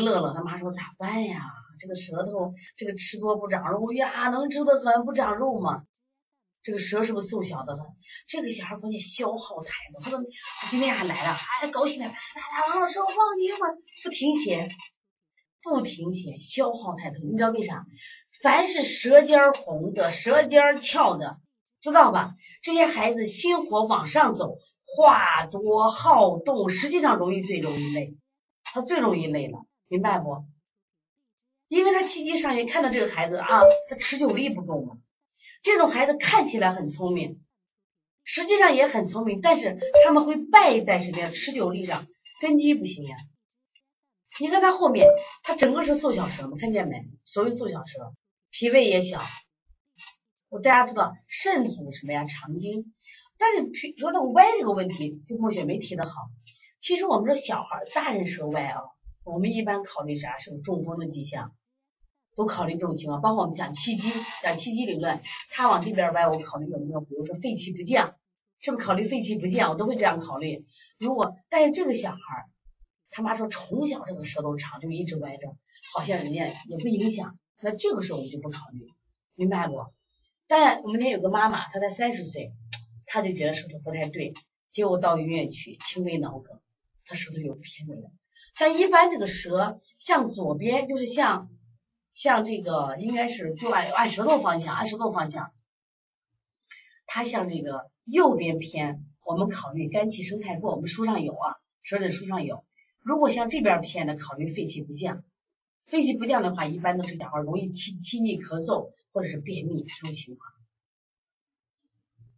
乐乐他妈说咋办呀？这个舌头这个吃多不长肉呀，能吃的很不长肉吗？这个舌是不是瘦小的很？这个小孩关键消耗太多，他说今天还来了，哎高兴的，王老师我忘记了，不停歇，不停歇，消耗太多。你知道为啥？凡是舌尖红的、舌尖翘的，知道吧？这些孩子心火往上走，话多好动，实际上容易最容易累，他最容易累了，明白不？因为他七级上学看到这个孩子啊，他持久力不够嘛。这种孩子看起来很聪明，实际上也很聪明，但是他们会败在什么呀？持久力上，根基不行呀。你看他后面，他整个是瘦小舌嘛，看见没？所谓瘦小舌，脾胃也小。我大家知道肾主什么呀？肠经。但是说到歪这个问题，就莫雪梅提的好。其实我们说小孩、大人舌歪啊，我们一般考虑啥？是不是中风的迹象？都考虑这种情况，包括我们讲气机，讲气机理论，他往这边歪，我考虑有没有，比如说肺气不降，是不是考虑肺气不降？我都会这样考虑。如果但是这个小孩他妈说从小这个舌头长就一直歪着，好像人家也不影响，那这个时候我们就不考虑，明白不？但我们那有个妈妈，她才三十岁，她就觉得舌头不太对，结果到医院去，轻微脑梗，她舌头有偏的。像一般这个舌向左边，就是像。像这个应该是就按按舌头方向，按舌头方向，它向这个右边偏，我们考虑肝气生太过，我们书上有啊，舌诊书上有。如果向这边偏的，考虑肺气不降。肺气不降的话，一般都是小孩容易气气逆咳嗽或者是便秘这种情况。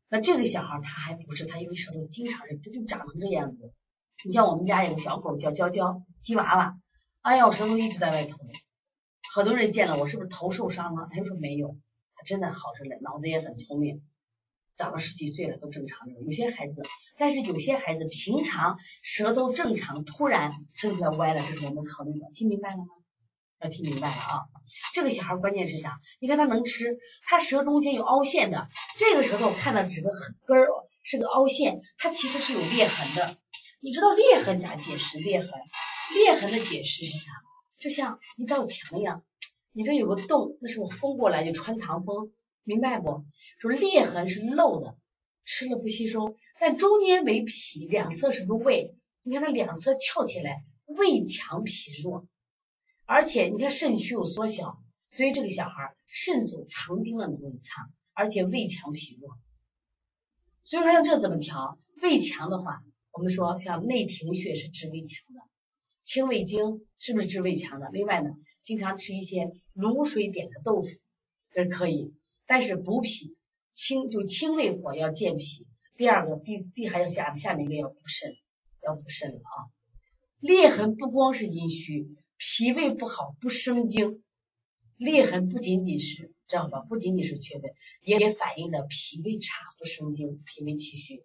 那这个小孩他还不是，他因为舌头经常是他就长成这样子。你像我们家有个小狗叫娇娇，鸡娃娃，哎呀，我舌头一直在外头。很多人见了我，是不是头受伤了？他就说没有，他真的好着嘞，脑子也很聪明，长了十几岁了都正常的。有些孩子，但是有些孩子平常舌头正常，突然生出来歪了，这是我们考虑的。听明白了吗？要听明白了啊！这个小孩关键是啥？你看他能吃，他舌中间有凹陷的，这个舌头看到这个根儿是个凹陷，它其实是有裂痕的。你知道裂痕咋解释？裂痕，裂痕的解释是啥？就像一道墙一样，你这有个洞，那是我风过来就穿堂风，明白不？说裂痕是漏的，吃了不吸收，但中间为脾，两侧是不胃？你看它两侧翘起来，胃强脾弱，而且你看肾虚有缩小，所以这个小孩肾主藏精的能力差，而且胃强脾弱。所以说像这怎么调？胃强的话，我们说像内庭穴是治胃强的。清胃经是不是治胃强的？另外呢，经常吃一些卤水点的豆腐，这是可以。但是补脾清就清胃火要健脾。第二个，第第还要下下面一个要补肾，要补肾了啊。裂痕不光是阴虚，脾胃不好不生精。裂痕不仅仅是知道吧？不仅仅是缺胃，也反映的脾胃差不生精，脾胃气虚。